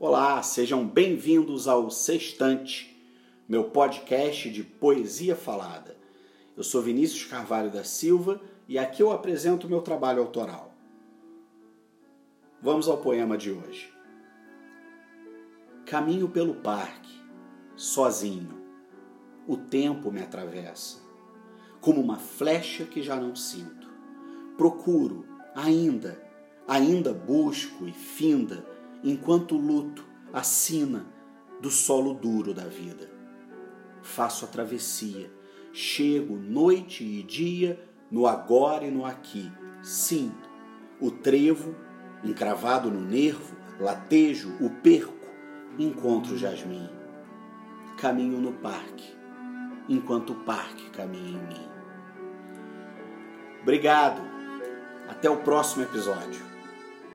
Olá, sejam bem-vindos ao Sextante, meu podcast de poesia falada. Eu sou Vinícius Carvalho da Silva e aqui eu apresento meu trabalho autoral. Vamos ao poema de hoje. Caminho pelo parque, sozinho. O tempo me atravessa, como uma flecha que já não sinto. Procuro, ainda, ainda busco e finda, enquanto luto a sina do solo duro da vida. Faço a travessia, chego noite e dia no agora e no aqui. Sim, o trevo, encravado no nervo, latejo, o perco, encontro jasmim. Caminho no parque, enquanto o parque caminha em mim. Obrigado. Até o próximo episódio.